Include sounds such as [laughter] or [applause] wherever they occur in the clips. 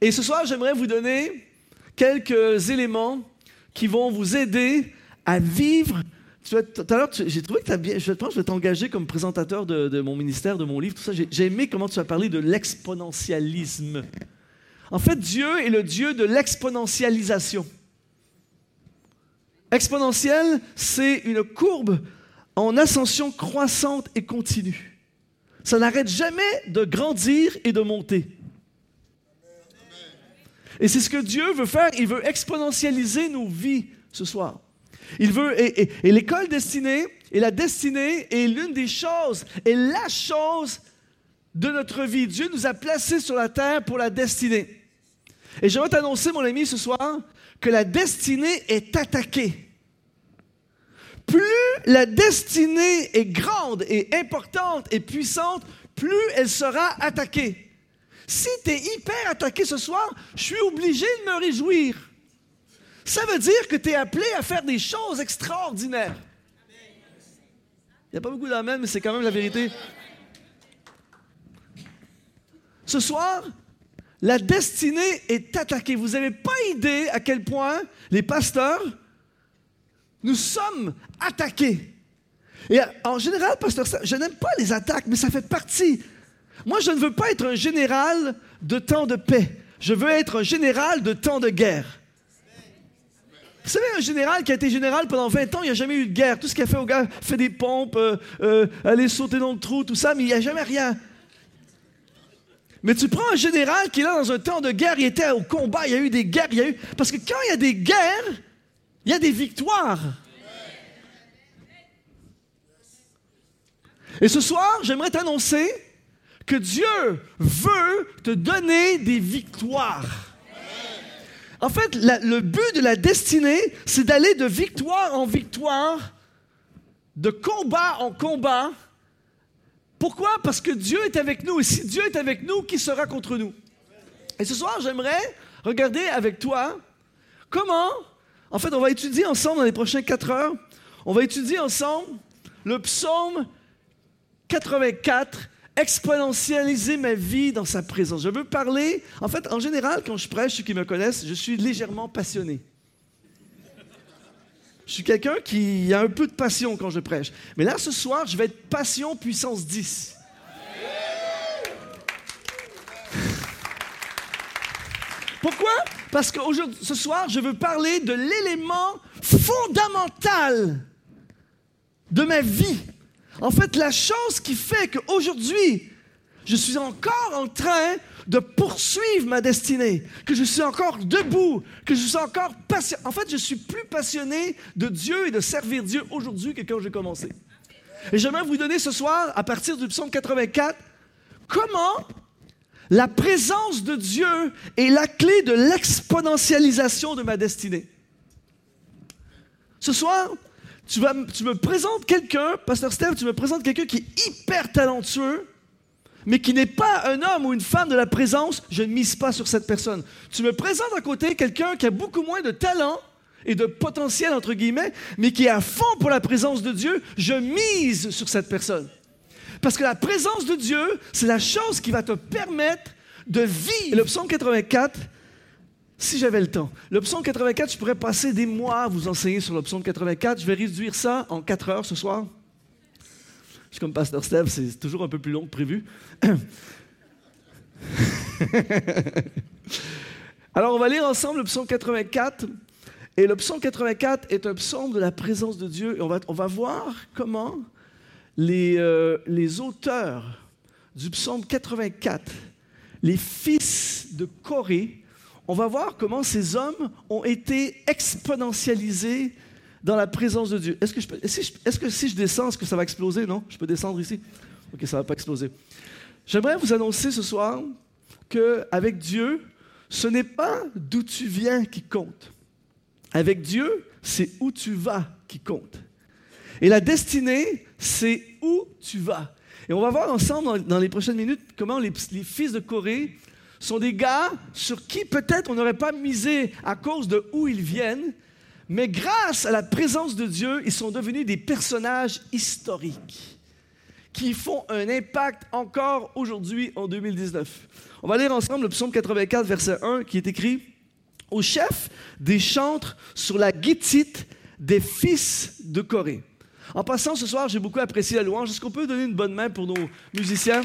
Et ce soir, j'aimerais vous donner quelques éléments qui vont vous aider à vivre. tout à l'heure, j'ai trouvé que tu as bien. Je pense que je vais t'engager comme présentateur de, mon ministère, de mon livre, tout ça. J'ai aimé comment tu as parlé de l'exponentialisme. En fait, Dieu est le Dieu de l'exponentialisation. Exponentiel, c'est une courbe en ascension croissante et continue. Ça n'arrête jamais de grandir et de monter. Et c'est ce que Dieu veut faire. Il veut exponentialiser nos vies ce soir. Il veut, et, l'école destinée, et la destinée est l'une des choses, et la chose de notre vie. Dieu nous a placés sur la terre pour la destinée. Et j'aimerais t'annoncer, mon ami, ce soir, que la destinée est attaquée. Plus la destinée est grande et importante et puissante, plus elle sera attaquée. Si tu es hyper attaqué ce soir, je suis obligé de me réjouir. Ça veut dire que tu es appelé à faire des choses extraordinaires. Il n'y a pas beaucoup d'amen, mais c'est quand même la vérité. Ce soir, la destinée est attaquée. Vous n'avez pas idée à quel point les pasteurs, nous sommes attaqués. Et en général, pasteur, je n'aime pas les attaques, mais ça fait partie moi, je ne veux pas être un général de temps de paix. Je veux être un général de temps de guerre. Vous savez, un général qui a été général pendant 20 ans, il n'y a jamais eu de guerre. Tout ce qu'il a fait au gars, fait des pompes, euh, euh, aller sauter dans le trou, tout ça, mais il n'y a jamais rien. Mais tu prends un général qui est là dans un temps de guerre, il était au combat, il y a eu des guerres, il y a eu... Parce que quand il y a des guerres, il y a des victoires. Et ce soir, j'aimerais t'annoncer que Dieu veut te donner des victoires. En fait, le but de la destinée, c'est d'aller de victoire en victoire, de combat en combat. Pourquoi? Parce que Dieu est avec nous. Et si Dieu est avec nous, qui sera contre nous? Et ce soir, j'aimerais regarder avec toi comment, en fait, on va étudier ensemble dans les prochaines quatre heures, on va étudier ensemble le psaume 84 exponentialiser ma vie dans sa présence. Je veux parler, en fait, en général, quand je prêche, ceux qui me connaissent, je suis légèrement passionné. Je suis quelqu'un qui a un peu de passion quand je prêche. Mais là, ce soir, je vais être passion puissance 10. [laughs] Pourquoi? Parce que ce soir, je veux parler de l'élément fondamental de ma vie en fait, la chose qui fait qu'aujourd'hui, je suis encore en train de poursuivre ma destinée, que je suis encore debout, que je suis encore passionné. En fait, je suis plus passionné de Dieu et de servir Dieu aujourd'hui que quand j'ai commencé. Et j'aimerais vous donner ce soir, à partir du psaume 84, comment la présence de Dieu est la clé de l'exponentialisation de ma destinée. Ce soir, tu, me présentes quelqu'un, Pasteur Steph, tu me présentes quelqu'un qui est hyper talentueux, mais qui n'est pas un homme ou une femme de la présence, je ne mise pas sur cette personne. Tu me présentes à côté quelqu'un qui a beaucoup moins de talent et de potentiel, entre guillemets, mais qui est à fond pour la présence de Dieu, je mise sur cette personne. Parce que la présence de Dieu, c'est la chose qui va te permettre de vivre. Le psaume 84, si j'avais le temps. Le psaume 84, je pourrais passer des mois à vous enseigner sur le psaume 84. Je vais réduire ça en 4 heures ce soir. Je suis comme Pasteur Steve, c'est toujours un peu plus long que prévu. [laughs] Alors, on va lire ensemble le psaume 84. Et le psaume 84 est un psaume de la présence de Dieu. Et on va, on va voir comment les, euh, les auteurs du psaume 84, les fils de Corée, on va voir comment ces hommes ont été exponentialisés dans la présence de Dieu. Est-ce que, si je descends, est-ce que ça va exploser? Non? Je peux descendre ici? Ok, ça ne va pas exploser. J'aimerais vous annoncer ce soir qu'avec Dieu, ce n'est pas d'où tu viens qui compte. Avec Dieu, c'est où tu vas qui compte. Et la destinée, c'est où tu vas. Et on va voir ensemble dans, les prochaines minutes comment les, les fils de Corée sont des gars sur qui peut-être on n'aurait pas misé à cause de où ils viennent, mais grâce à la présence de Dieu, ils sont devenus des personnages historiques qui font un impact encore aujourd'hui en 2019. On va lire ensemble le psaume 84, verset 1, qui est écrit Au chef des chantres sur la guitite des fils de Corée. En passant ce soir, j'ai beaucoup apprécié la louange. Est-ce qu'on peut donner une bonne main pour nos musiciens?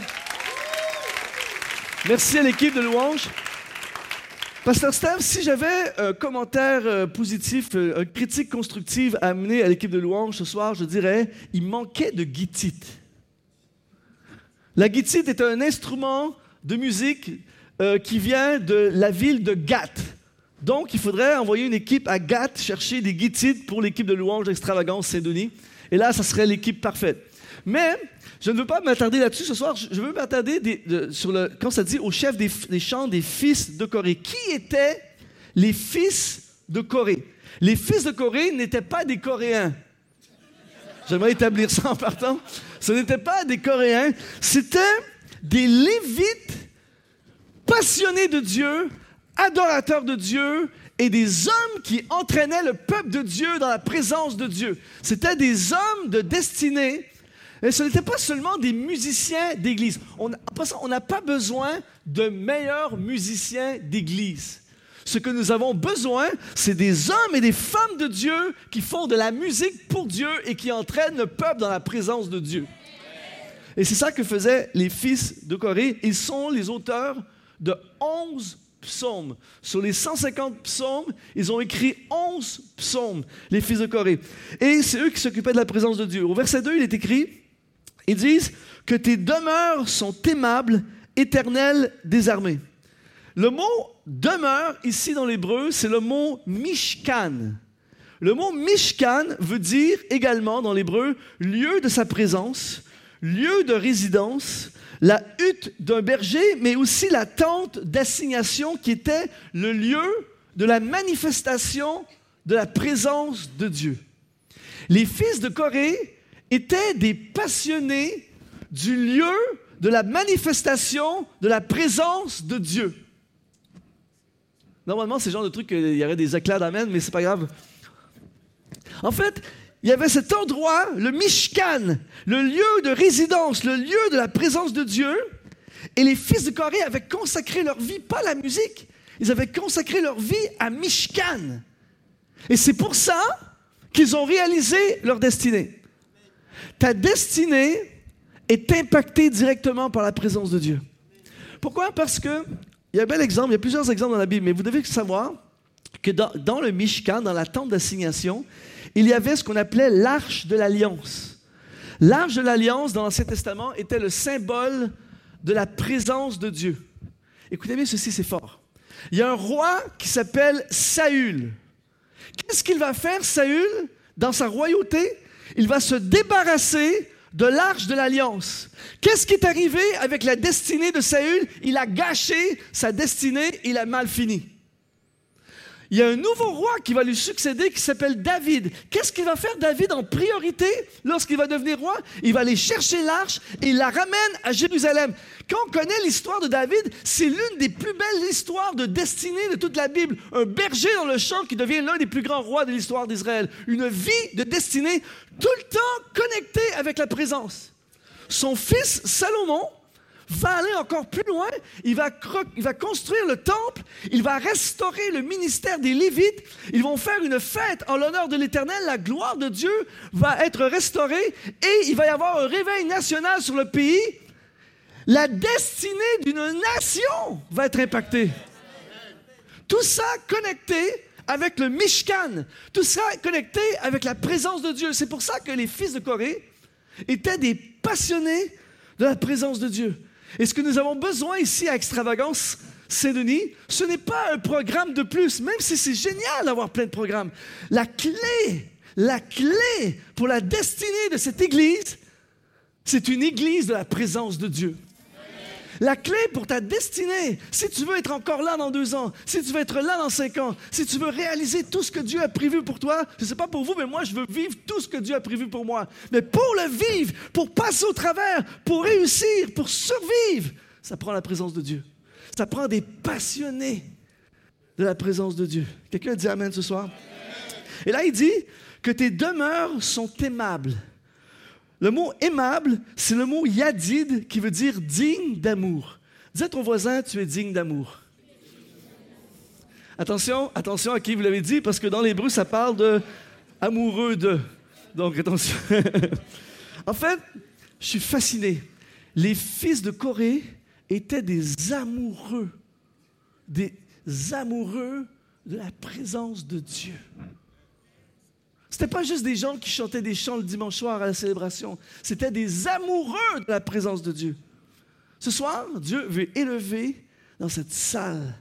Merci à l'équipe de louange. Pasteur Steve, si j'avais un commentaire euh, positif, euh, une critique constructive à amener à l'équipe de louange ce soir, je dirais il manquait de guitite. La guitite est un instrument de musique euh, qui vient de la ville de Gath. Donc, il faudrait envoyer une équipe à Gath chercher des guitites pour l'équipe de louange extravagance Saint-Denis. Et là, ça serait l'équipe parfaite. Mais je ne veux pas m'attarder là-dessus ce soir. Je veux m'attarder sur le, quand ça dit au chef des, des, chants des fils de Corée. Qui étaient les fils de Corée? Les fils de Corée n'étaient pas des Coréens. J'aimerais établir ça en partant. Ce n'étaient pas des Coréens, c'était des Lévites passionnés de Dieu, adorateurs de Dieu, et des hommes qui entraînaient le peuple de Dieu dans la présence de Dieu. C'était des hommes de destinée et ce n'était pas seulement des musiciens d'église. On n'a pas besoin de meilleurs musiciens d'église. Ce que nous avons besoin, c'est des hommes et des femmes de Dieu qui font de la musique pour Dieu et qui entraînent le peuple dans la présence de Dieu. Et c'est ça que faisaient les fils de Corée. Ils sont les auteurs de 11 psaumes. Sur les 150 psaumes, ils ont écrit 11 psaumes, les fils de Corée. Et c'est eux qui s'occupaient de la présence de Dieu. Au verset 2, il est écrit, ils disent que tes demeures sont aimables, éternelles des armées. Le mot demeure ici dans l'hébreu, c'est le mot mishkan. Le mot mishkan veut dire également dans l'hébreu lieu de sa présence, lieu de résidence, la hutte d'un berger, mais aussi la tente d'assignation qui était le lieu de la manifestation de la présence de Dieu. Les fils de Corée étaient des passionnés du lieu de la manifestation de la présence de Dieu. Normalement, c'est le genre de truc qu'il y aurait des éclats d'amen, mais c'est pas grave. En fait, il y avait cet endroit, le Mishkan, le lieu de résidence, le lieu de la présence de Dieu. Et les fils de Corée avaient consacré leur vie, pas à la musique, ils avaient consacré leur vie à Mishkan. Et c'est pour ça qu'ils ont réalisé leur destinée ta destinée est impactée directement par la présence de Dieu. Pourquoi? Parce que, il y a un bel exemple, il y a plusieurs exemples dans la Bible, mais vous devez savoir que dans, le Mishkan, dans la tente d'assignation, il y avait ce qu'on appelait l'arche de l'alliance. L'arche de l'alliance dans l'Ancien Testament était le symbole de la présence de Dieu. Écoutez bien ceci, c'est fort. Il y a un roi qui s'appelle Saül. Qu'est-ce qu'il va faire, Saül, dans sa royauté? Il va se débarrasser de l'arche de l'alliance. Qu'est-ce qui est arrivé avec la destinée de Saül? Il a gâché sa destinée, il a mal fini il y a un nouveau roi qui va lui succéder qui s'appelle David. Qu'est-ce qu'il va faire David en priorité lorsqu'il va devenir roi? Il va aller chercher l'arche et il la ramène à Jérusalem. Quand on connaît l'histoire de David, c'est l'une des plus belles histoires de destinée de toute la Bible. Un berger dans le champ qui devient l'un des plus grands rois de l'histoire d'Israël. Une vie de destinée tout le temps connectée avec la présence. Son fils Salomon, va aller encore plus loin. Il va, construire le temple. Il va restaurer le ministère des Lévites. Ils vont faire une fête en l'honneur de l'Éternel. La gloire de Dieu va être restaurée et il va y avoir un réveil national sur le pays. La destinée d'une nation va être impactée. Tout ça connecté avec le Mishkan. Tout ça connecté avec la présence de Dieu. C'est pour ça que les fils de Corée étaient des passionnés de la présence de Dieu. Et ce que nous avons besoin ici à Extravagance Saint-Denis, ce n'est pas un programme de plus, même si c'est génial d'avoir plein de programmes. La clé, la clé pour la destinée de cette Église, c'est une Église de la présence de Dieu. La clé pour ta destinée, si tu veux être encore là dans deux ans, si tu veux être là dans cinq ans, si tu veux réaliser tout ce que Dieu a prévu pour toi, je ne sais pas pour vous, mais moi, je veux vivre tout ce que Dieu a prévu pour moi. Mais pour le vivre, pour passer au travers, pour réussir, pour survivre, ça prend la présence de Dieu. Ça prend des passionnés de la présence de Dieu. Quelqu'un dit Amen ce soir? Et là, il dit que tes demeures sont aimables. Le mot aimable, c'est le mot yadid qui veut dire digne d'amour. Dis à ton voisin, tu es digne d'amour. Attention, attention à qui vous l'avez dit, parce que dans l'hébreu, ça parle de amoureux de. Donc attention. [laughs] en fait, je suis fasciné. Les fils de Corée étaient des amoureux, des amoureux de la présence de Dieu. C'était pas juste des gens qui chantaient des chants le dimanche soir à la célébration. C'était des amoureux de la présence de Dieu. Ce soir, Dieu veut élever dans cette salle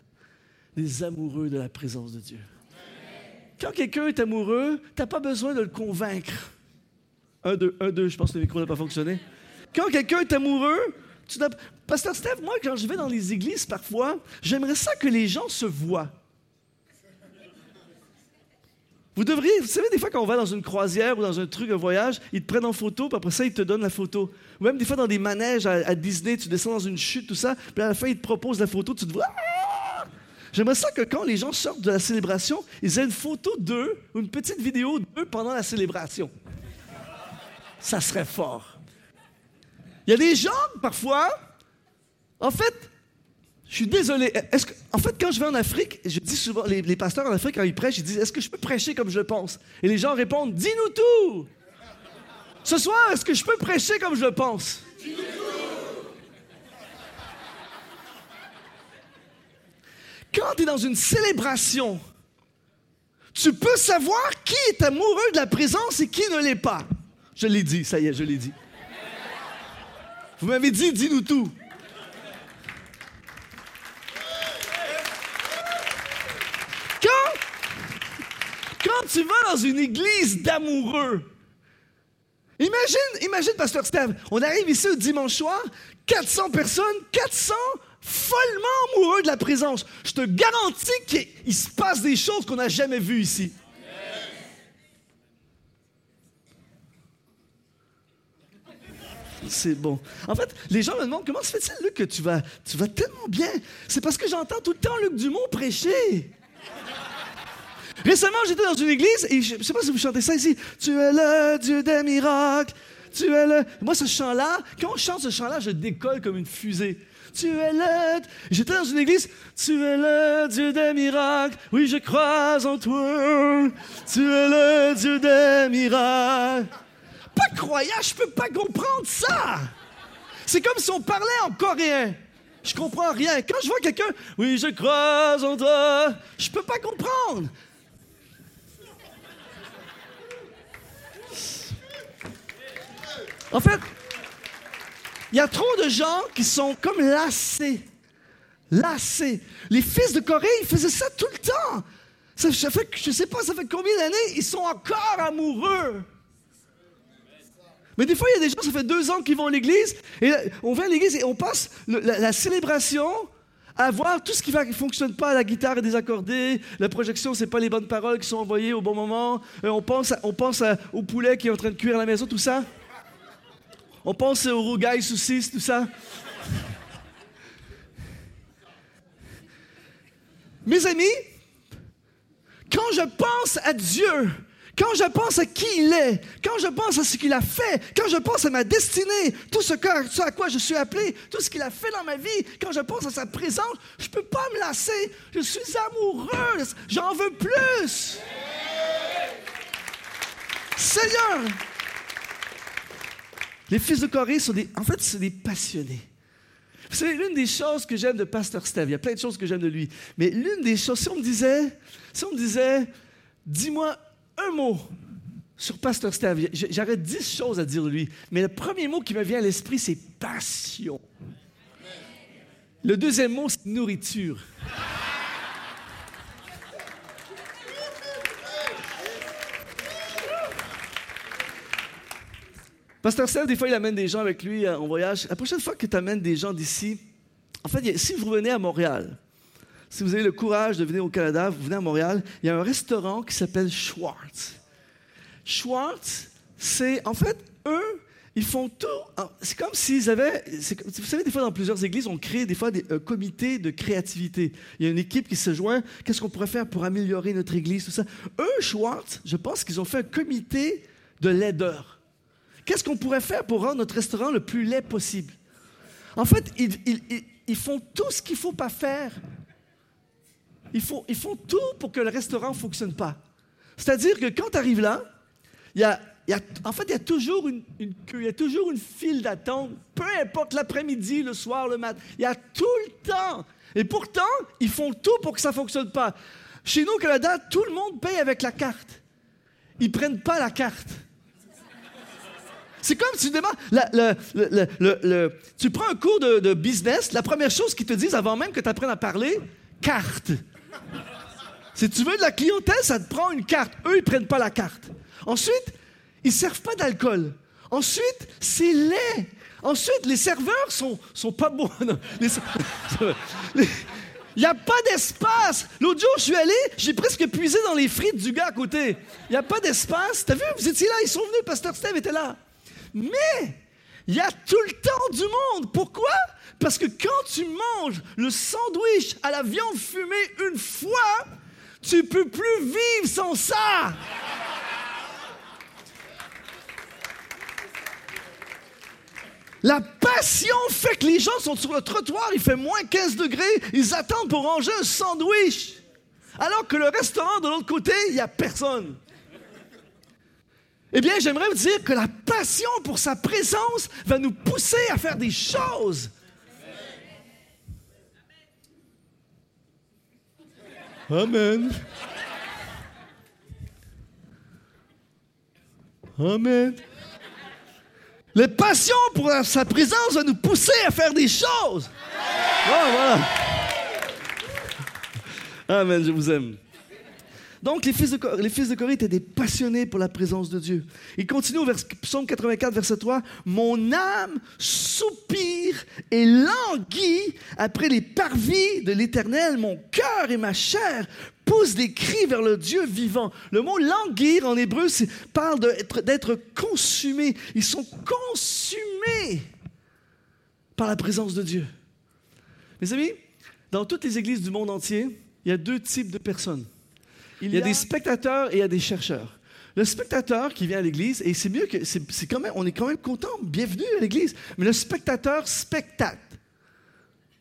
des amoureux de la présence de Dieu. Quand quelqu'un est amoureux, tu n'as pas besoin de le convaincre. Un, deux, un, deux, je pense que le micro n'a pas fonctionné. Quand quelqu'un est amoureux, tu Pasteur Steph, moi, quand je vais dans les églises, parfois, j'aimerais ça que les gens se voient. Vous devriez, vous savez, des fois, quand on va dans une croisière ou dans un truc, un voyage, ils te prennent en photo, puis après ça, ils te donnent la photo. Ou même des fois, dans des manèges à, Disney, tu descends dans une chute, tout ça, puis à la fin, ils te proposent la photo, tu te vois. Ah! J'aimerais ça que quand les gens sortent de la célébration, ils aient une photo d'eux ou une petite vidéo d'eux pendant la célébration. Ça serait fort. Il y a des gens, parfois, en fait, je suis désolé. En fait, quand je vais en Afrique, je dis souvent, les, pasteurs en Afrique, quand ils prêchent, ils disent Est-ce que je peux prêcher comme je pense? Et les gens répondent Dis-nous tout Ce soir, est-ce que je peux prêcher comme je pense? Dis-nous tout Quand tu es dans une célébration, tu peux savoir qui est amoureux de la présence et qui ne l'est pas. Je l'ai dit, ça y est, je l'ai dit. Vous m'avez dit, dis-nous tout. Quand tu vas dans une église d'amoureux, imagine, imagine, Pasteur Steve, on arrive ici le dimanche soir, 400 personnes, 400 follement amoureux de la présence. Je te garantis qu'il se passe des choses qu'on n'a jamais vues ici. C'est bon. En fait, les gens me demandent comment se fait-il, Luc, que tu vas, tu vas tellement bien? C'est parce que j'entends tout le temps Luc Dumont prêcher. Récemment, j'étais dans une église et je ne sais pas si vous chantez ça ici. Tu es le Dieu des miracles. Tu es le. Moi, ce chant-là, quand on chante ce chant-là, je décolle comme une fusée. Tu es le. J'étais dans une église. Tu es le Dieu des miracles. Oui, je crois en toi. Tu es le Dieu des miracles. Pas croyant, je peux pas comprendre ça. C'est comme si on parlait en coréen. Je comprends rien. Quand je vois quelqu'un, oui, je crois en toi, je peux pas comprendre. En fait, il y a trop de gens qui sont comme lassés. Lassés. Les fils de Corée, ils faisaient ça tout le temps. Ça, fait, je ne sais pas, ça fait combien d'années, ils sont encore amoureux. Mais des fois, il y a des gens, ça fait deux ans qu'ils vont à l'église, et on vient à l'église et on passe la, célébration à voir tout ce qui ne fonctionne pas, la guitare est désaccordée, la projection, ce pas les bonnes paroles qui sont envoyées au bon moment, euh, on pense, on pense au poulet qui est en train de cuire à la maison, tout ça. On pense au rougail saucisse, tout ça. Mes amis, quand je pense à Dieu, quand je pense à qui il est, quand je pense à ce qu'il a fait, quand je pense à ma destinée, tout ce, à quoi je suis appelé, tout ce qu'il a fait dans ma vie, quand je pense à sa présence, je ne peux pas me lasser. Je suis amoureuse. J'en veux plus. Seigneur, les fils de Corée sont des, en fait, c'est des passionnés. Savez, l'une des choses que j'aime de Pasteur Steve, il y a plein de choses que j'aime de lui, mais l'une des choses, si on me disait, si on disait, dis-moi un mot sur Pasteur Steve, j'aurais dix choses à dire de lui, mais le premier mot qui me vient à l'esprit, c'est passion. Le deuxième mot, c'est nourriture. Pasteur Steph, des fois, il amène des gens avec lui euh, en voyage. La prochaine fois que tu amènes des gens d'ici, en fait, si vous venez à Montréal, si vous avez le courage de venir au Canada, vous venez à Montréal, il y a un restaurant qui s'appelle Schwartz. Schwartz, c'est, en fait, eux, ils font tout. C'est comme s'ils avaient. Vous savez, des fois, dans plusieurs églises, on crée des fois des comités de créativité. Il y a une équipe qui se joint. Qu'est-ce qu'on pourrait faire pour améliorer notre église, tout ça? Eux, Schwartz, je pense qu'ils ont fait un comité de laideurs. Qu'est-ce qu'on pourrait faire pour rendre notre restaurant le plus laid possible? En fait, ils, font tout ce qu'il ne faut pas faire. Ils font, tout pour que le restaurant ne fonctionne pas. C'est-à-dire que quand tu arrives là, en fait, il y a toujours une, queue, il y a toujours une file d'attente, peu importe l'après-midi, le soir, le matin. Il y a tout le temps. Et pourtant, ils font tout pour que ça ne fonctionne pas. Chez nous, au Canada, tout le monde paye avec la carte. Ils ne prennent pas la carte. C'est comme si tu tu prends un cours de, business, la première chose qu'ils te disent avant même que tu apprennes à parler, carte. Si tu veux de la clientèle, ça te prend une carte. Eux, ils ne prennent pas la carte. Ensuite, ils servent pas d'alcool. Ensuite, c'est laid. Ensuite, les serveurs sont, sont pas bons. [laughs] [laughs] Il n'y a pas d'espace. L'autre jour, je suis allé, j'ai presque puisé dans les frites du gars à côté. Il n'y a pas d'espace. T'as vu, vous étiez là, ils sont venus, Pasteur Steve était là. Mais il y a tout le temps du monde. Pourquoi? Parce que quand tu manges le sandwich à la viande fumée une fois, tu peux plus vivre sans ça. La passion fait que les gens sont sur le trottoir, il fait moins 15 degrés, ils attendent pour ranger un sandwich. Alors que le restaurant de l'autre côté, il n'y a personne. Eh bien, j'aimerais vous dire que la passion pour sa présence va nous pousser à faire des choses. Amen. Amen. La passion pour sa présence va nous pousser à faire des choses. voilà. Amen, je vous aime. Donc, les fils, de, les fils de Corée étaient des passionnés pour la présence de Dieu. Il continue au vers, psaume 84, verset 3. Mon âme soupire et languit après les parvis de l'Éternel. Mon cœur et ma chair poussent des cris vers le Dieu vivant. Le mot languir en hébreu parle d'être consumé. Ils sont consumés par la présence de Dieu. Mes amis, dans toutes les églises du monde entier, il y a deux types de personnes. Il y a des spectateurs et il y a des chercheurs. Le spectateur qui vient à l'église, et c'est mieux que, c'est quand même, on est quand même content, bienvenue à l'église, mais le spectateur spectate.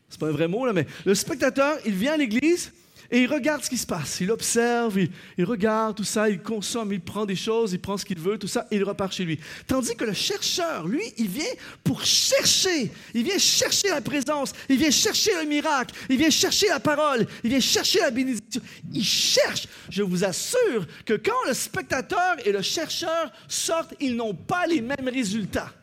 C'est pas un vrai mot, là, mais le spectateur, il vient à l'église, et il regarde ce qui se passe. Il observe, il, regarde tout ça, il consomme, il prend des choses, il prend ce qu'il veut, tout ça, et il repart chez lui. Tandis que le chercheur, lui, il vient pour chercher. Il vient chercher la présence, il vient chercher le miracle, il vient chercher la parole, il vient chercher la bénédiction. Il cherche. Je vous assure que quand le spectateur et le chercheur sortent, ils n'ont pas les mêmes résultats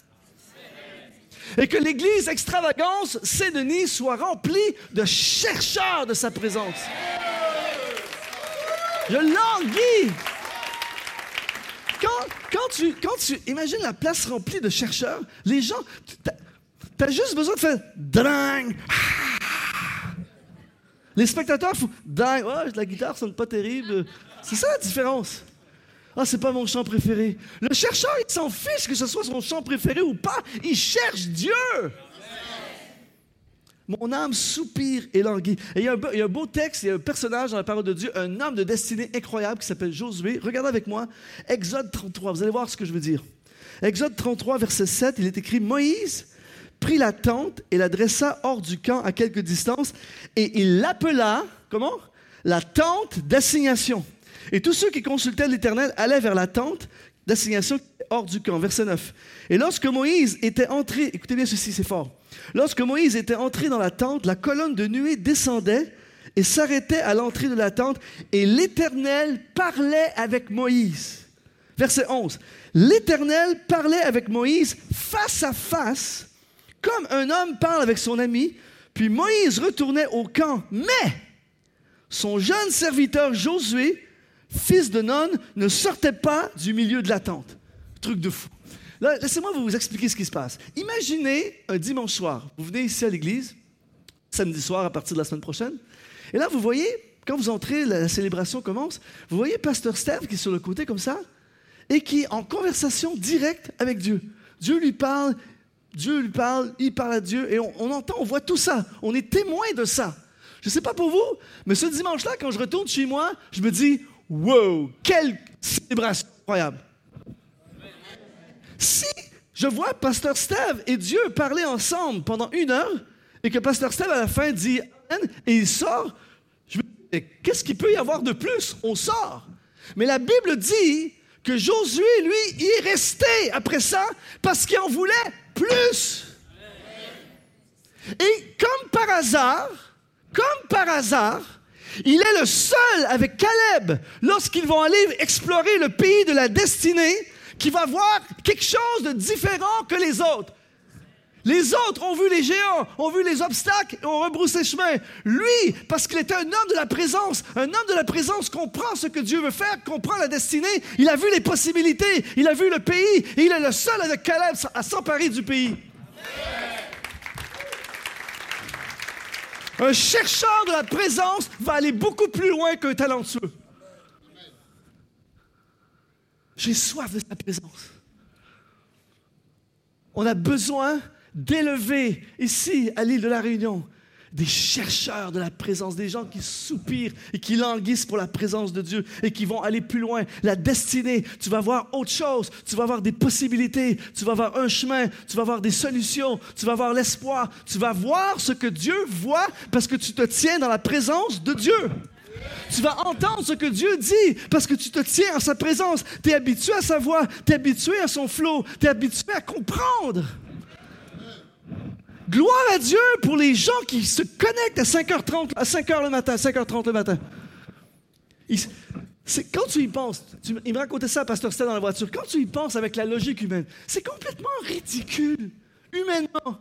et que l'Église extravagance Saint-Denis soit remplie de chercheurs de sa présence. Je languis. Quand, tu, quand tu imagines la place remplie de chercheurs, les gens, tu as juste besoin de faire drang. Les spectateurs font drang. Ouais, la guitare sonne pas terrible. C'est ça la différence. Ah, c'est pas mon chant préféré. Le chercheur, il s'en fiche que ce soit son chant préféré ou pas. Il cherche Dieu. Mon âme soupire et languit. Et il y, a un, beau texte, il y a un personnage dans la parole de Dieu, un homme de destinée incroyable qui s'appelle Josué. Regardez avec moi Exode 33. Vous allez voir ce que je veux dire. Exode 33, verset 7, il est écrit Moïse prit la tente et la dressa hors du camp à quelque distance et il l'appela, comment? La tente d'assignation. Et tous ceux qui consultaient l'Éternel allaient vers la tente d'assignation hors du camp. Verset 9. Et lorsque Moïse était entré, écoutez bien ceci, c'est fort. Lorsque Moïse était entré dans la tente, la colonne de nuée descendait et s'arrêtait à l'entrée de la tente, et l'Éternel parlait avec Moïse. Verset 11. L'Éternel parlait avec Moïse face à face, comme un homme parle avec son ami, puis Moïse retournait au camp. Mais son jeune serviteur Josué fils de nonne, ne sortait pas du milieu de la tente. Truc de fou. laissez-moi vous expliquer ce qui se passe. Imaginez un dimanche soir, vous venez ici à l'église, samedi soir à partir de la semaine prochaine, et là vous voyez, quand vous entrez, la, célébration commence, vous voyez Pasteur Steve qui est sur le côté comme ça, et qui est en conversation directe avec Dieu. Dieu lui parle, Dieu lui parle, il parle à Dieu, et on entend, on voit tout ça. On est témoin de ça. Je ne sais pas pour vous, mais ce dimanche-là, quand je retourne chez moi, je me dis, Wow, quelle célébration incroyable. Si je vois Pasteur Steve et Dieu parler ensemble pendant une heure et que Pasteur Steve à la fin dit Amen et il sort. Je me qu'est-ce qu'il peut y avoir de plus? On sort. Mais la Bible dit que Josué, lui, y est resté après ça parce qu'il en voulait plus. Et comme par hasard, comme par hasard, il est le seul avec Caleb lorsqu'ils vont aller explorer le pays de la destinée qui va voir quelque chose de différent que les autres. Les autres ont vu les géants, ont vu les obstacles et ont rebroussé chemin. Lui, parce qu'il était un homme de la présence, un homme de la présence comprend ce que Dieu veut faire, comprend la destinée, il a vu les possibilités, il a vu le pays et il est le seul avec Caleb à s'emparer du pays. Un chercheur de la présence va aller beaucoup plus loin qu'un talentueux. J'ai soif de sa présence. On a besoin d'élever ici à l'île de la Réunion des chercheurs de la présence, des gens qui soupirent et qui languissent pour la présence de Dieu et qui vont aller plus loin. La destinée, tu vas voir autre chose, tu vas voir des possibilités, tu vas voir un chemin, tu vas voir des solutions, tu vas voir l'espoir, tu vas voir ce que Dieu voit parce que tu te tiens dans la présence de Dieu. Tu vas entendre ce que Dieu dit parce que tu te tiens à sa présence. Tu es habitué à sa voix, tu es habitué à son flot, tu es habitué à comprendre. Gloire à Dieu pour les gens qui se connectent à 5h30, à 5h le matin, 5h30 le matin. C'est, quand tu y penses, il me racontait ça, Pasteur Stella, dans la voiture, quand tu y penses avec la logique humaine, c'est complètement ridicule, humainement.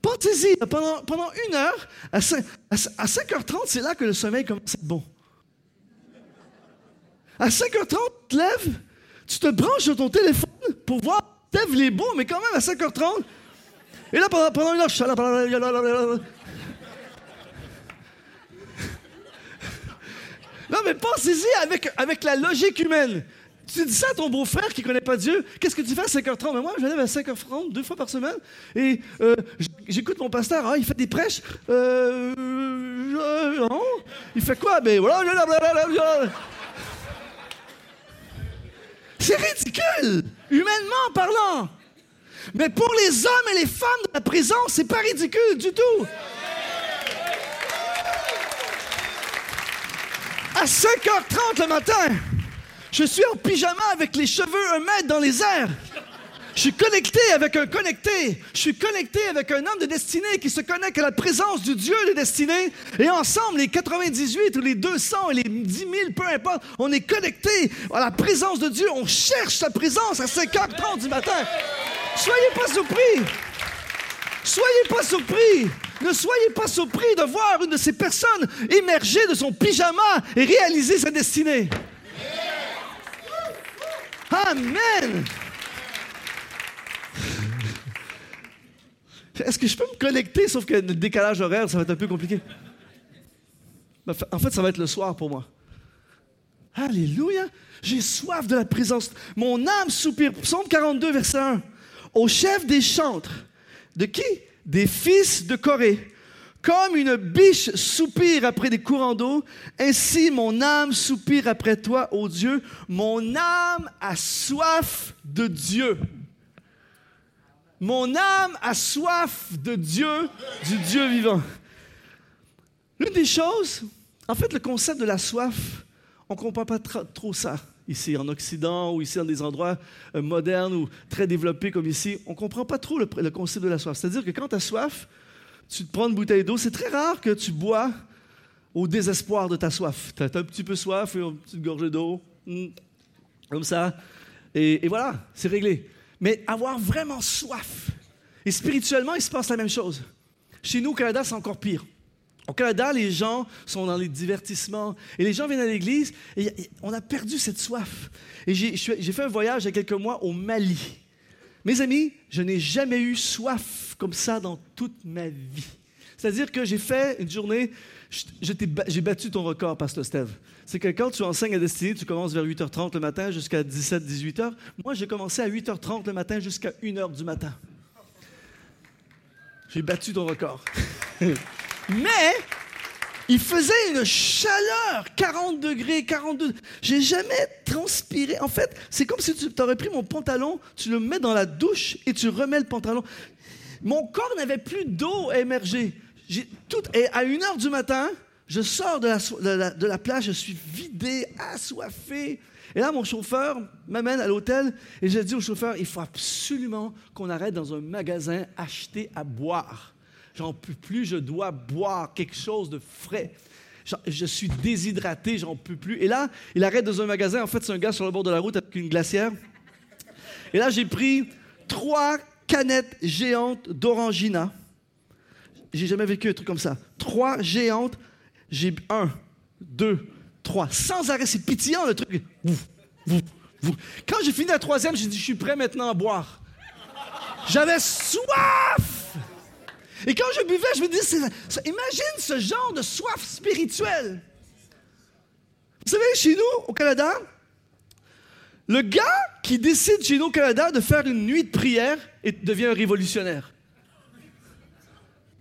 Pensez-y, pendant, une heure, à, 5, à 5h30, c'est là que le sommeil commence à être bon. À 5h30, tu te lèves, tu te branches sur ton téléphone pour voir, lèves les beaux, mais quand même à 5h30, et là, pendant, pendant une heure. Non, mais pensez-y avec, avec la logique humaine. Tu dis ça à ton beau-frère qui ne connaît pas Dieu, qu'est-ce que tu fais à 5h30? Mais moi, je lève à 5h30 deux fois par semaine et euh, j'écoute mon pasteur, ah, il fait des prêches. Euh, euh, non? Il fait quoi? Ben voilà. C'est ridicule, humainement parlant. Mais pour les hommes et les femmes de la prison, c'est pas ridicule du tout. À 5h30 le matin, je suis en pyjama avec les cheveux un mètre dans les airs. Je suis connecté avec un connecté. Je suis connecté avec un homme de destinée qui se connecte à la présence du Dieu de destinée. Et ensemble, les 98 ou les 200 et les 10 000, peu importe, on est connectés à la présence de Dieu. On cherche sa présence à 5h30 du matin. Soyez pas surpris. Soyez pas surpris. Ne soyez pas surpris de voir une de ces personnes émerger de son pyjama et réaliser sa destinée. Amen. Est-ce que je peux me connecter, sauf que le décalage horaire, ça va être un peu compliqué? En fait, ça va être le soir pour moi. Alléluia. J'ai soif de la présence. Mon âme soupire. Psaume 42, verset 1 au chef des chantres. De qui? Des fils de Corée. Comme une biche soupire après des courants d'eau, ainsi mon âme soupire après toi, ô Dieu. Mon âme a soif de Dieu. Mon âme a soif de Dieu, du Dieu vivant. L'une des choses, en fait, le concept de la soif, on ne comprend pas trop ça ici en Occident ou ici dans des endroits euh, modernes ou très développés comme ici, on ne comprend pas trop le, concept de la soif. C'est-à-dire que quand tu as soif, tu te prends une bouteille d'eau. C'est très rare que tu bois au désespoir de ta soif. Tu as, un petit peu soif, une petite gorgée d'eau, hmm, comme ça, et, et voilà, c'est réglé. Mais avoir vraiment soif, et spirituellement, il se passe la même chose. Chez nous, au Canada, c'est encore pire. Au Canada, les gens sont dans les divertissements et les gens viennent à l'église et on a perdu cette soif. Et j'ai fait un voyage il y a quelques mois au Mali. Mes amis, je n'ai jamais eu soif comme ça dans toute ma vie. C'est-à-dire que j'ai fait une journée, j'ai battu ton record, Pasteur Steve. C'est que quand tu enseignes à Destinée, tu commences vers 8h30 le matin jusqu'à 17-18h. Moi, j'ai commencé à 8h30 le matin jusqu'à 1h du matin. J'ai battu ton record. [laughs] Mais Il faisait une chaleur, 40 degrés, 42. J'ai jamais transpiré. En fait, c'est comme si tu aurais pris mon pantalon, tu le mets dans la douche et tu remets le pantalon. Mon corps n'avait plus d'eau à émerger. Tout, et à 1 heure du matin, je sors de la, plage, je suis vidé, assoiffé. Et là, mon chauffeur m'amène à l'hôtel et j'ai dit au chauffeur, il faut absolument qu'on arrête dans un magasin acheter à boire. J'en peux plus, je dois boire quelque chose de frais. Je suis déshydraté, j'en peux plus. Et là, il arrête dans un magasin. En fait, c'est un gars sur le bord de la route avec une glacière. Et là, j'ai pris trois canettes géantes d'orangina. J'ai jamais vécu un truc comme ça. Trois géantes. J'ai un, deux, trois. Sans arrêt, c'est pétillant le truc. Quand j'ai fini la troisième, j'ai dit, je suis prêt maintenant à boire. J'avais soif. Et quand je buvais, je me disais, imagine ce genre de soif spirituelle. Vous savez, chez nous, au Canada, le gars qui décide chez nous au Canada de faire une nuit de prière et devient un révolutionnaire.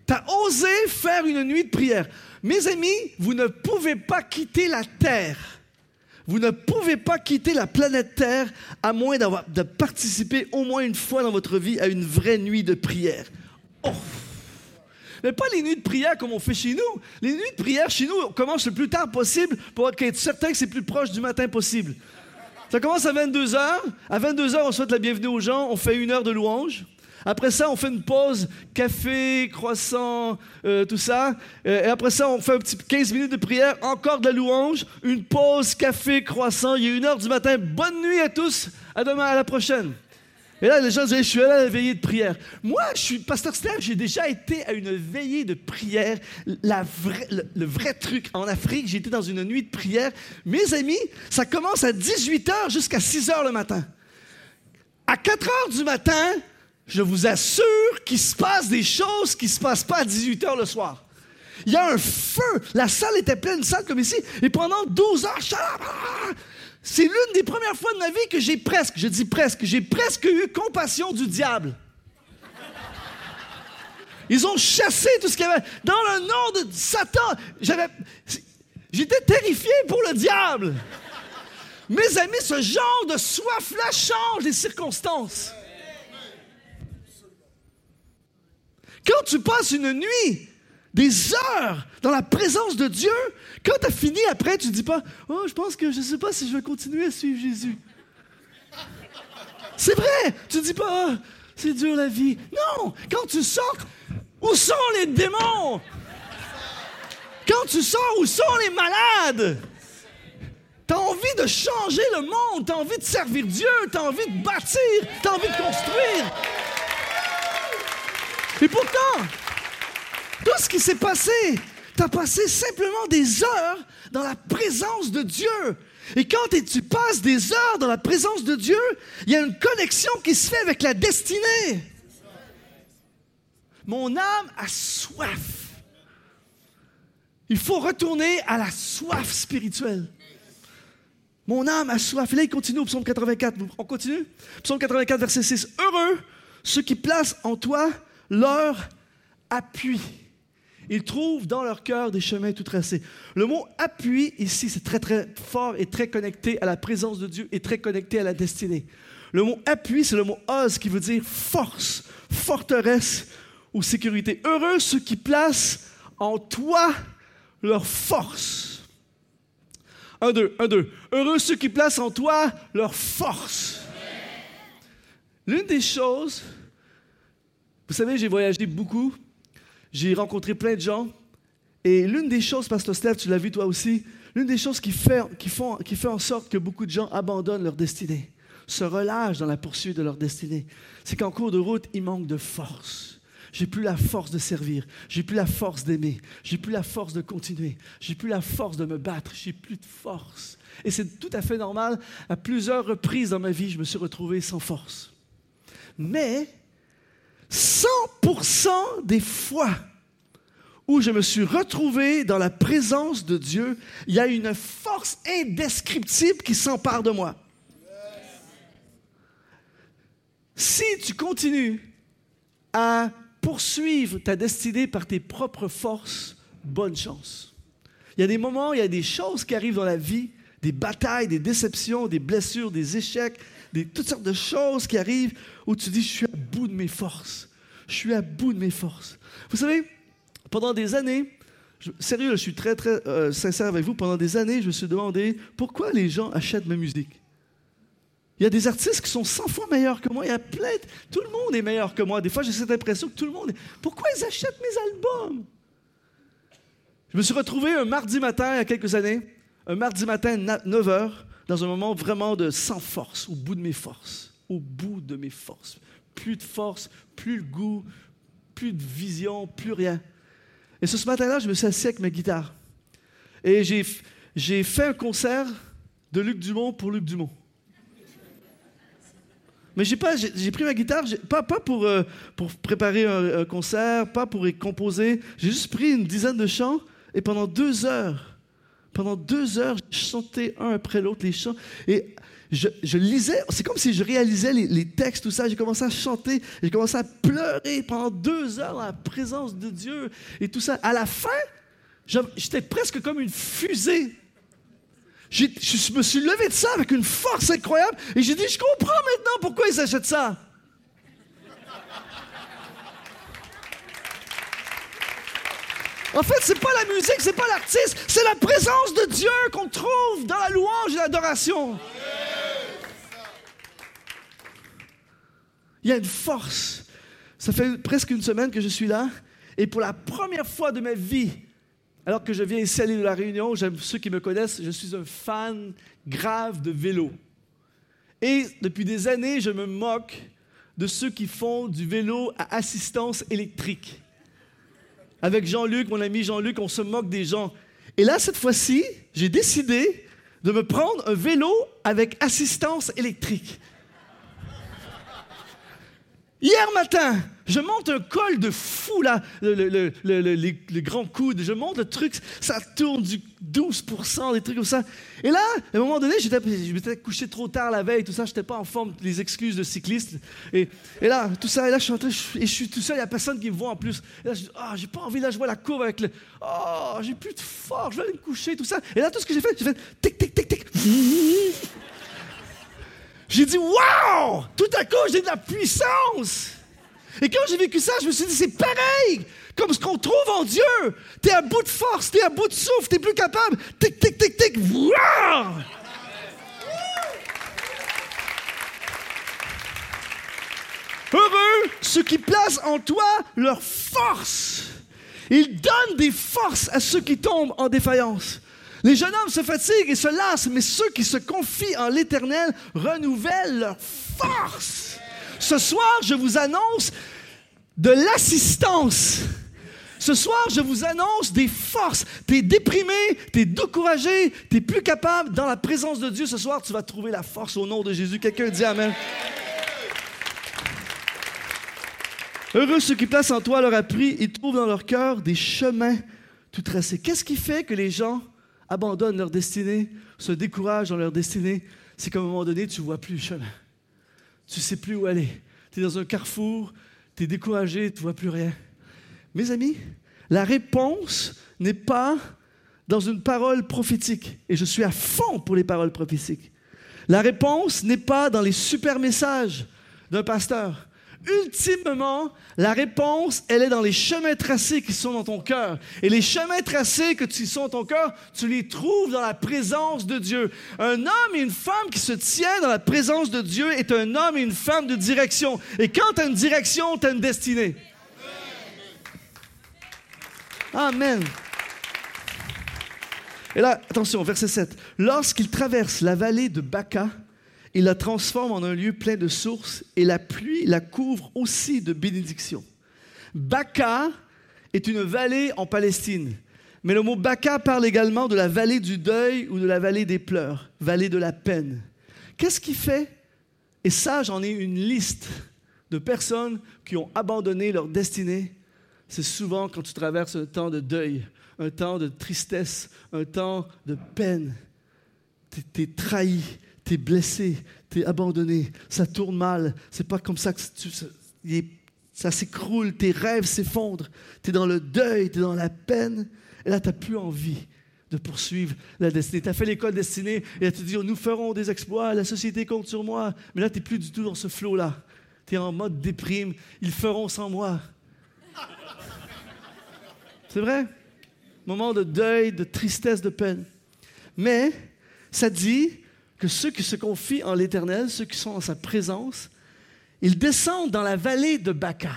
Tu as osé faire une nuit de prière. Mes amis, vous ne pouvez pas quitter la Terre. Vous ne pouvez pas quitter la planète Terre à moins de participer au moins une fois dans votre vie à une vraie nuit de prière. Oh! Mais pas les nuits de prière comme on fait chez nous. Les nuits de prière chez nous, on commence le plus tard possible pour être certain que c'est plus proche du matin possible. Ça commence à 22h. À 22h, on souhaite la bienvenue aux gens. On fait une heure de louange. Après ça, on fait une pause, café, croissant, euh, tout ça. Euh, et après ça, on fait un petit 15 minutes de prière, encore de la louange, une pause, café, croissant. Il est une heure du matin. Bonne nuit à tous. À demain, à la prochaine. Et là, les gens disent, je suis allé à la veillée de prière. Moi, je suis pasteur Steph, j'ai déjà été à une veillée de prière, le, vrai truc. En Afrique, j'ai été dans une nuit de prière. Mes amis, ça commence à 18h jusqu'à 6h le matin. À 4h du matin, je vous assure qu'il se passe des choses qui ne se passent pas à 18 h le soir. Il y a un feu. La salle était pleine, une salle comme ici. Et pendant 12 heures, c'est l'une des premières fois de ma vie que j'ai presque, je dis presque, j'ai presque eu compassion du diable. Ils ont chassé tout ce qu'il y avait. Dans le nom de Satan, j'étais terrifié pour le diable. Mes amis, ce genre de soif-là change les circonstances. Quand tu passes une nuit, des heures dans la présence de Dieu, quand tu as fini après, tu ne dis pas Oh, je pense que je ne sais pas si je vais continuer à suivre Jésus. C'est vrai, tu ne dis pas oh, c'est dur la vie. Non, quand tu sors, où sont les démons Quand tu sors, où sont les malades Tu as envie de changer le monde, tu as envie de servir Dieu, tu as envie de bâtir, tu as envie de construire. Et pourtant, tout ce qui s'est passé, tu as passé simplement des heures dans la présence de Dieu. Et quand tu passes des heures dans la présence de Dieu, il y a une connexion qui se fait avec la destinée. Mon âme a soif. Il faut retourner à la soif spirituelle. Mon âme a soif. Là, il continue au psaume 84. On continue? Psaume 84, verset 6. Heureux ceux qui placent en toi leur appui. Ils trouvent dans leur cœur des chemins tout tracés. Le mot appui ici, c'est très très fort et très connecté à la présence de Dieu et très connecté à la destinée. Le mot appui, c'est le mot os qui veut dire force, forteresse ou sécurité. Heureux ceux qui placent en toi leur force. Un, deux, un, deux. Heureux ceux qui placent en toi leur force. L'une des choses vous savez, j'ai voyagé beaucoup, j'ai rencontré plein de gens, et l'une des choses, Pasteur Steph, tu l'as vu toi aussi, l'une des choses qui fait, font, qui fait en sorte que beaucoup de gens abandonnent leur destinée, se relâchent dans la poursuite de leur destinée, c'est qu'en cours de route, ils manquent de force. J'ai plus la force de servir, j'ai plus la force d'aimer, j'ai plus la force de continuer, j'ai plus la force de me battre, j'ai plus de force. Et c'est tout à fait normal. À plusieurs reprises dans ma vie, je me suis retrouvé sans force. Mais 100% des fois où je me suis retrouvé dans la présence de Dieu, il y a une force indescriptible qui s'empare de moi. Si tu continues à poursuivre ta destinée par tes propres forces, bonne chance. Il y a des moments, il y a des choses qui arrivent dans la vie, des batailles, des déceptions, des blessures, des échecs, des, toutes sortes de choses qui arrivent où tu dis, je suis à bout de mes forces. Je suis à bout de mes forces. Vous savez, pendant des années, sérieux, je suis très, très euh, sincère avec vous, pendant des années, je me suis demandé pourquoi les gens achètent ma musique? Il y a des artistes qui sont 100 fois meilleurs que moi. Il y a plein Tout le monde est meilleur que moi. Des fois, j'ai cette impression que tout le monde. Pourquoi ils achètent mes albums? Je me suis retrouvé un mardi matin, il y a quelques années, un mardi matin, 9 h, dans un moment vraiment de sans force, au bout de mes forces. Au bout de mes forces. Plus de force, plus le goût, plus de vision, plus rien. Et ce, matin-là, je me suis assis avec ma guitare. Et j'ai, fait un concert de Luc Dumont pour Luc Dumont. Mais j'ai pas, j'ai, pris ma guitare, pas, pas pour, euh, pour préparer un, concert, pas pour y composer. J'ai juste pris une dizaine de chants et pendant deux heures, pendant deux heures, j'ai chanté un après l'autre les chants. Et je, je lisais, c'est comme si je réalisais les, les textes, tout ça. J'ai commencé à chanter, j'ai commencé à pleurer pendant deux heures dans la présence de Dieu et tout ça. À la fin, j'étais presque comme une fusée je me suis levé de ça avec une force incroyable et j'ai dit, je comprends maintenant pourquoi ils achètent ça. En fait, c'est pas la musique, c'est pas l'artiste, c'est la présence de Dieu qu'on trouve dans la louange et l'adoration. Il y a une force. Ça fait presque une semaine que je suis là et pour la première fois de ma vie, alors que je viens ici à l'île de la Réunion, ceux qui me connaissent, je suis un fan grave de vélo. Et depuis des années, je me moque de ceux qui font du vélo à assistance électrique. Avec Jean-Luc, mon ami Jean-Luc, on se moque des gens. Et là, cette fois-ci, j'ai décidé de me prendre un vélo avec assistance électrique. Hier matin, je monte un col de fou, là, le, le, le, les, grands coudes. Je monte le truc, ça tourne du 12% des trucs comme ça. Et là, à un moment donné, je m'étais couché trop tard la veille, tout ça, je n'étais pas en forme, les excuses de cycliste. Et, là, tout ça, et là, je suis tout seul, il n'y a personne qui me voit en plus. Et là, je dis, ah, j'ai pas envie, là, je vois la courbe avec le, oh, j'ai plus de force, je vais aller me coucher, tout ça. Et là, tout ce que j'ai fait, j'ai fait, tic, tic, tic, tic. J'ai dit, waouh! Tout à coup, j'ai de la puissance! Et quand j'ai vécu ça, je me suis dit, c'est pareil comme ce qu'on trouve en Dieu. Tu es à bout de force, tu es à bout de souffle, tu plus capable. Tic, tic, tic, tic. Waouh! Heureux ceux qui placent en toi leur force. Ils donnent des forces à ceux qui tombent en défaillance. Les jeunes hommes se fatiguent et se lassent, mais ceux qui se confient en l'Éternel renouvellent leur force. Ce soir, je vous annonce de l'assistance. Ce soir, je vous annonce des forces. Tu es déprimé, tu es découragé, tu es plus capable. Dans la présence de Dieu, ce soir, tu vas trouver la force au nom de Jésus. Quelqu'un dit Amen. Heureux ceux qui placent en toi leur appris, ils trouvent dans leur cœur des chemins tout tracés. Qu'est-ce qui fait que les gens abandonnent leur destinée, se découragent dans leur destinée, c'est qu'à un moment donné, tu ne vois plus le chemin. Tu ne sais plus où aller. Tu es dans un carrefour, tu es découragé, tu ne vois plus rien. Mes amis, la réponse n'est pas dans une parole prophétique. Et je suis à fond pour les paroles prophétiques. La réponse n'est pas dans les super messages d'un pasteur. Ultimement, la réponse, elle est dans les chemins tracés qui sont dans ton cœur. Et les chemins tracés que tu sont dans ton cœur, tu les trouves dans la présence de Dieu. Un homme et une femme qui se tiennent dans la présence de Dieu est un homme et une femme de direction. Et quand tu as une direction, tu as une destinée. Amen. Et là, attention, verset 7. Lorsqu'il traverse la vallée de Baca, il la transforme en un lieu plein de sources et la pluie la couvre aussi de bénédictions. Baca est une vallée en Palestine. Mais le mot Baca parle également de la vallée du deuil ou de la vallée des pleurs, vallée de la peine. Qu'est-ce qui fait Et ça, j'en ai une liste de personnes qui ont abandonné leur destinée. C'est souvent quand tu traverses un temps de deuil, un temps de tristesse, un temps de peine. Tu es, trahi, tu es blessé, tu es abandonné, ça tourne mal, c'est pas comme ça que tu, ça, s'écroule, tes rêves s'effondrent, tu es dans le deuil, tu es dans la peine, et là, tu n'as plus envie de poursuivre la destinée. Tu as fait l'école destinée et tu te dis, nous ferons des exploits, la société compte sur moi. Mais là, tu n'es plus du tout dans ce flot-là. Tu es en mode déprime, ils feront sans moi. C'est vrai? Moment de deuil, de tristesse, de peine. Mais ça dit que ceux qui se confient en l'Éternel, ceux qui sont en sa présence, ils descendent dans la vallée de Baca.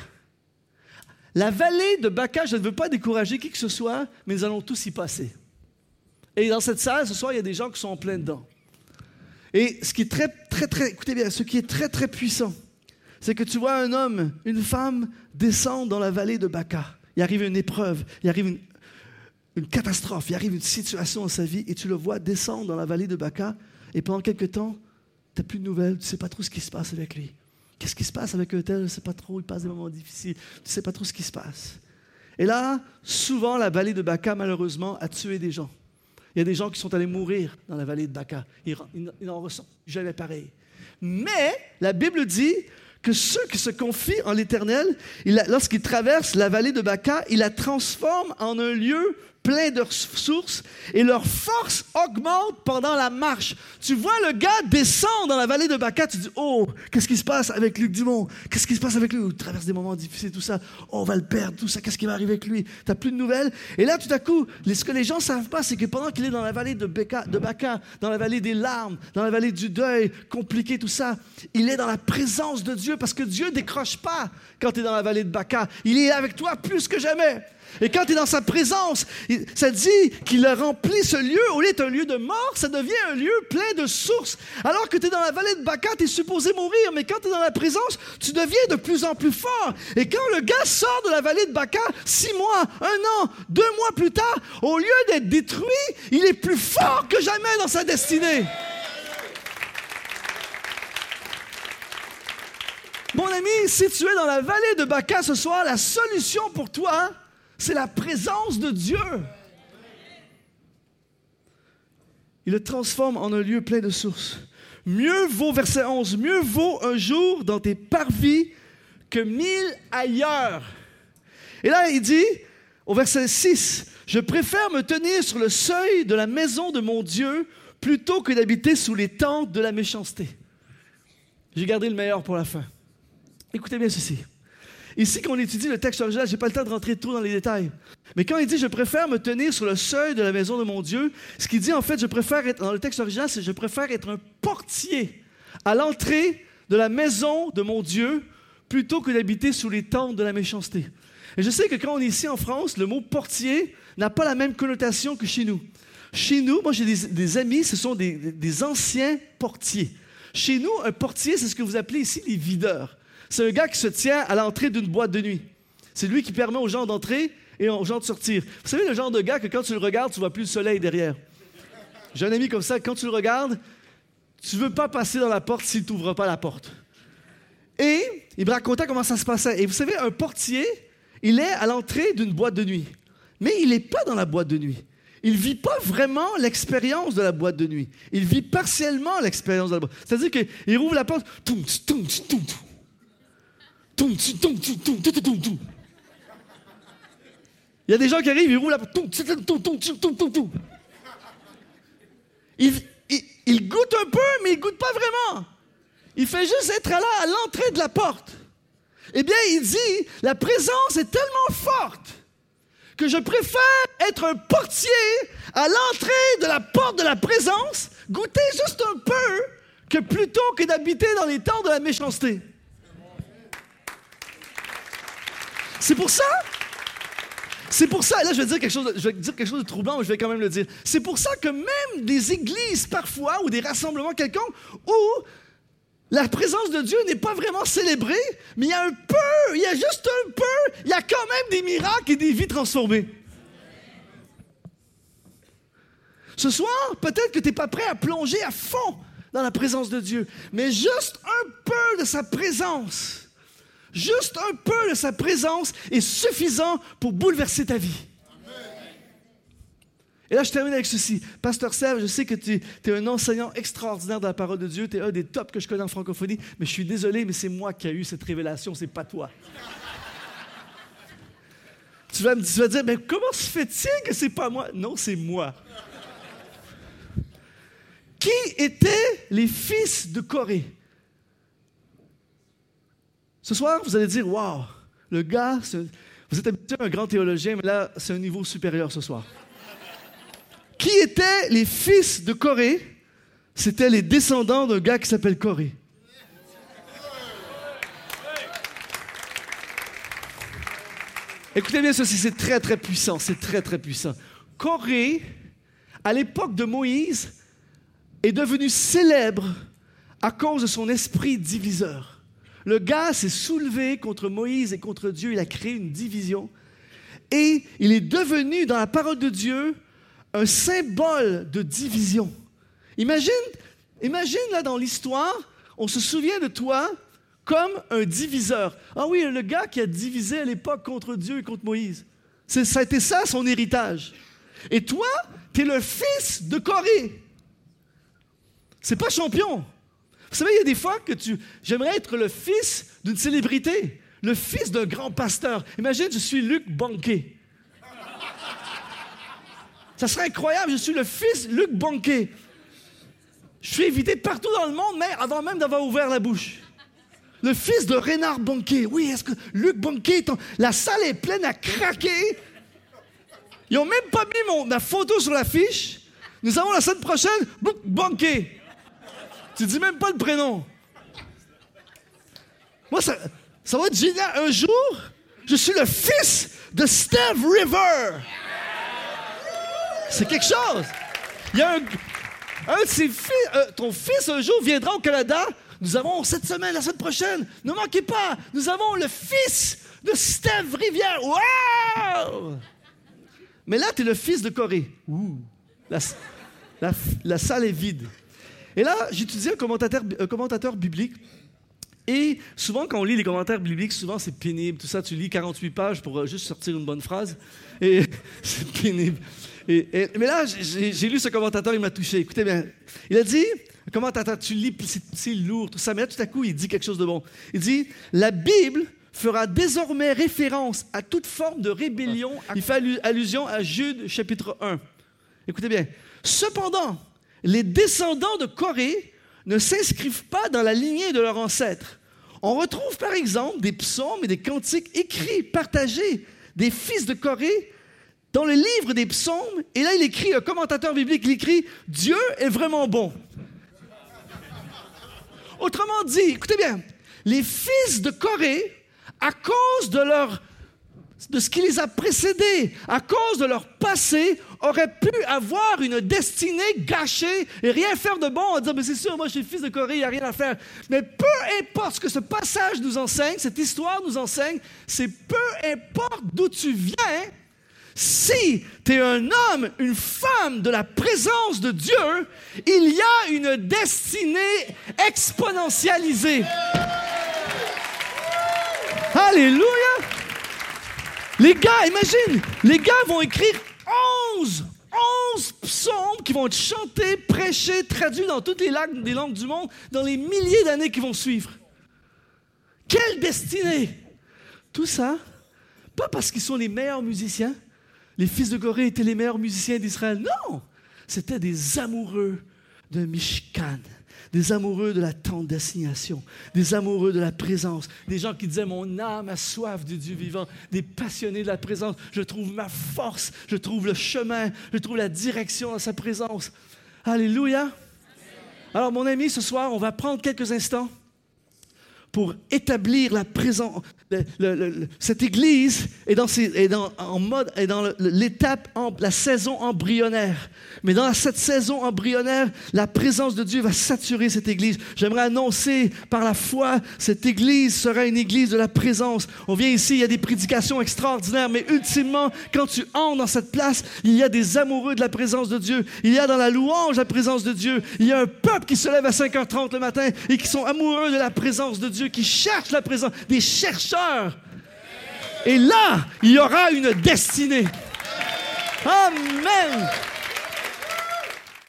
La vallée de Baca, je ne veux pas décourager qui que ce soit, mais nous allons tous y passer. Et dans cette salle, ce soir, il y a des gens qui sont en plein dedans. Et ce qui est très, très, très, écoutez bien, ce qui est très, très puissant, c'est que tu vois un homme, une femme descendre dans la vallée de Baca. Il arrive une épreuve, il arrive une, une catastrophe, il arrive une situation dans sa vie et tu le vois descendre dans la vallée de Baca et pendant quelques temps, tu n'as plus de nouvelles, tu ne sais pas trop ce qui se passe avec lui. Qu'est-ce qui se passe avec tel? Je ne sais pas trop, il passe des moments difficiles, tu ne sais pas trop ce qui se passe. Et là, souvent, la vallée de Baca, malheureusement, a tué des gens. Il y a des gens qui sont allés mourir dans la vallée de Baca. Ils, ils en ressentent jamais pareil. Mais la Bible dit que ceux qui se confient en l'Éternel, lorsqu'ils traversent la vallée de Baca, il la transforme en un lieu plein de ressources et leur force augmente pendant la marche. Tu vois le gars descendre dans la vallée de Baca, tu dis Oh, qu'est-ce qui se passe avec Luc Dumont? Qu'est-ce qui se passe avec lui? Il traverse des moments difficiles, tout ça. Oh, on va le perdre, tout ça. Qu'est-ce qui va arriver avec lui? Tu n'as plus de nouvelles? Et là, tout à coup, ce que les gens ne savent pas, c'est que pendant qu'il est dans la vallée de Baca, dans la vallée des larmes, dans la vallée du deuil, compliqué, tout ça, il est dans la présence de Dieu parce que Dieu décroche pas quand tu es dans la vallée de Baca. Il est avec toi plus que jamais. Et quand tu es dans sa présence, ça dit qu'il a rempli ce lieu. Au lieu d'être un lieu de mort, ça devient un lieu plein de sources. Alors que tu es dans la vallée de Baca, tu es supposé mourir. Mais quand tu es dans la présence, tu deviens de plus en plus fort. Et quand le gars sort de la vallée de Baca, six mois, un an, deux mois plus tard, au lieu d'être détruit, il est plus fort que jamais dans sa destinée. Mon ami, si tu es dans la vallée de Baca ce soir, la solution pour toi, c'est la présence de Dieu. Il le transforme en un lieu plein de sources. Mieux vaut, verset 11, mieux vaut un jour dans tes parvis que mille ailleurs. Et là, il dit, au verset 6, je préfère me tenir sur le seuil de la maison de mon Dieu plutôt que d'habiter sous les tentes de la méchanceté. J'ai gardé le meilleur pour la fin. Écoutez bien ceci. Ici, quand on étudie le texte original, je n'ai pas le temps de rentrer trop dans les détails. Mais quand il dit Je préfère me tenir sur le seuil de la maison de mon Dieu, ce qu'il dit en fait, je préfère être, dans le texte original, c'est Je préfère être un portier à l'entrée de la maison de mon Dieu plutôt que d'habiter sous les tentes de la méchanceté. Et je sais que quand on est ici en France, le mot portier n'a pas la même connotation que chez nous. Chez nous, moi j'ai des, amis, ce sont des anciens portiers. Chez nous, un portier, c'est ce que vous appelez ici les videurs. C'est un gars qui se tient à l'entrée d'une boîte de nuit. C'est lui qui permet aux gens d'entrer et aux gens de sortir. Vous savez, le genre de gars que quand tu le regardes, tu vois plus le soleil derrière. J'ai un ami comme ça, quand tu le regardes, tu veux pas passer dans la porte s'il t'ouvre pas la porte. Et il me racontait comment ça se passait. Et vous savez, un portier, il est à l'entrée d'une boîte de nuit. Mais il n'est pas dans la boîte de nuit. Il ne vit pas vraiment l'expérience de la boîte de nuit. Il vit partiellement l'expérience de la boîte. C'est-à-dire qu'il ouvre la porte, il y a des gens qui arrivent, ils roulent la il, il, goûte un peu, mais il goûte pas vraiment. Il fait juste être là à l'entrée de la porte. Eh bien, il dit, la présence est tellement forte que je préfère être un portier à l'entrée de la porte de la présence, goûter juste un peu, que plutôt que d'habiter dans les temps de la méchanceté. C'est pour ça? C'est pour ça, et là je vais, dire quelque chose je vais dire quelque chose de troublant, mais je vais quand même le dire. C'est pour ça que même des églises parfois, ou des rassemblements quelconques, où la présence de Dieu n'est pas vraiment célébrée, mais il y a un peu, il y a juste un peu, il y a quand même des miracles et des vies transformées. Ce soir, peut-être que tu n'es pas prêt à plonger à fond dans la présence de Dieu, mais juste un peu de sa présence Juste un peu de sa présence est suffisant pour bouleverser ta vie. Et là, je termine avec ceci. Pasteur Serge, je sais que tu es un enseignant extraordinaire de la parole de Dieu. Tu es un des tops que je connais en francophonie. Mais je suis désolé, mais c'est moi qui ai eu cette révélation, c'est pas toi. tu, vas me, dire, mais comment se fait-il que c'est pas moi? Non, c'est moi. étaient les fils de Corée? Ce soir, vous allez dire Waouh, le gars, vous êtes habitué à un grand théologien, mais là, c'est un niveau supérieur ce soir. Qui étaient les fils de Corée? C'était les descendants d'un gars qui s'appelle Corée. Écoutez bien ceci, c'est très très puissant, c'est très très puissant. Corée, à l'époque de Moïse, est devenu célèbre à cause de son esprit diviseur. Le gars s'est soulevé contre Moïse et contre Dieu, il a créé une division. Et il est devenu, dans la parole de Dieu, un symbole de division. Imagine, imagine là dans l'histoire, on se souvient de toi comme un diviseur. Ah oui, le gars qui a divisé à l'époque contre Dieu et contre Moïse. Ça a été ça son héritage. Et toi, tu es le fils de Corée. C'est pas champion. Vous savez, il y a des fois que tu. J'aimerais être le fils d'une célébrité, le fils d'un grand pasteur. Imagine, je suis Luc Banquet. Ça serait incroyable, je suis le fils Luc Banquet. Je suis invité partout dans le monde, mais avant même d'avoir ouvert la bouche. Le fils de Renard Banquet. Oui, est-ce que Luc Banquet, la salle est pleine à craquer. Ils n'ont même pas mis mon, ma photo sur l'affiche. Nous avons la semaine prochaine, Luc Banquet. Tu dis même pas le prénom. Moi, ça, ça va être génial. Un jour, je suis le fils de Steve River. C'est quelque chose. Il y a un, un de ses fils, euh, ton fils un jour viendra au Canada. Nous avons cette semaine, la semaine prochaine, ne manquez pas, nous avons le fils de Steve Rivière. Wow! Mais là, tu es le fils de Corée. Ouh. La, la, salle est vide. Et là, j'étudiais un commentateur, un commentateur biblique. Et souvent, quand on lit les commentaires bibliques, souvent c'est pénible, tout ça. Tu lis 48 pages pour euh, juste sortir une bonne phrase. Et [laughs] c'est pénible mais là, j'ai lu ce commentateur, il m'a touché. Écoutez bien. Il a dit, commentateur, tu lis, c'est lourd, tout ça, mais là, tout à coup, il dit quelque chose de bon. Il dit, la Bible fera désormais référence à toute forme de rébellion. Il fait allusion à Jude chapitre 1. Écoutez bien. Cependant, les descendants de Corée ne s'inscrivent pas dans la lignée de leurs ancêtres. On retrouve par exemple des psaumes et des cantiques écrits, partagés des fils de Corée dans le livre des psaumes, et là il écrit, un commentateur biblique, il écrit, Dieu est vraiment bon. Autrement dit, écoutez bien, les fils de Corée, à cause de leur de ce qui les a précédés, à cause de leur passé, auraient pu avoir une destinée gâchée et rien faire de bon en disant, mais c'est sûr, moi je suis fils de Corée, il n'y a rien à faire. Mais peu importe ce que ce passage nous enseigne, cette histoire nous enseigne, c'est peu importe d'où tu viens, si tu es un homme, une femme de la présence de Dieu, il y a une destinée exponentialisée. Alléluia. Les gars, imagine, les gars vont écrire 11, 11 psaumes qui vont être chantés, prêchés, traduits dans toutes les langues, les langues du monde dans les milliers d'années qui vont suivre. Quelle destinée! Tout ça, pas parce qu'ils sont les meilleurs musiciens, les fils de Corée étaient les meilleurs musiciens d'Israël. Non, c'était des amoureux de Mishkan, des amoureux de la tente d'assignation, des amoureux de la présence, des gens qui disaient Mon âme a soif du Dieu vivant, des passionnés de la présence. Je trouve ma force, je trouve le chemin, je trouve la direction dans sa présence. Alléluia. Alors, mon ami, ce soir, on va prendre quelques instants pour établir la présence. cette Église est en mode, est dans l'étape, la saison embryonnaire. Mais dans cette saison embryonnaire, la présence de Dieu va saturer cette Église. J'aimerais annoncer par la foi, cette Église sera une Église de la présence. On vient ici, il y a des prédications extraordinaires, mais ultimement, quand tu entres dans cette place, il y a des amoureux de la présence de Dieu. Il y a dans la louange la présence de Dieu. Il y a un peuple qui se lève à 5h30 le matin et qui sont amoureux de la présence de Qui cherchent la présence, des chercheurs. Et là, il y aura une destinée. Amen.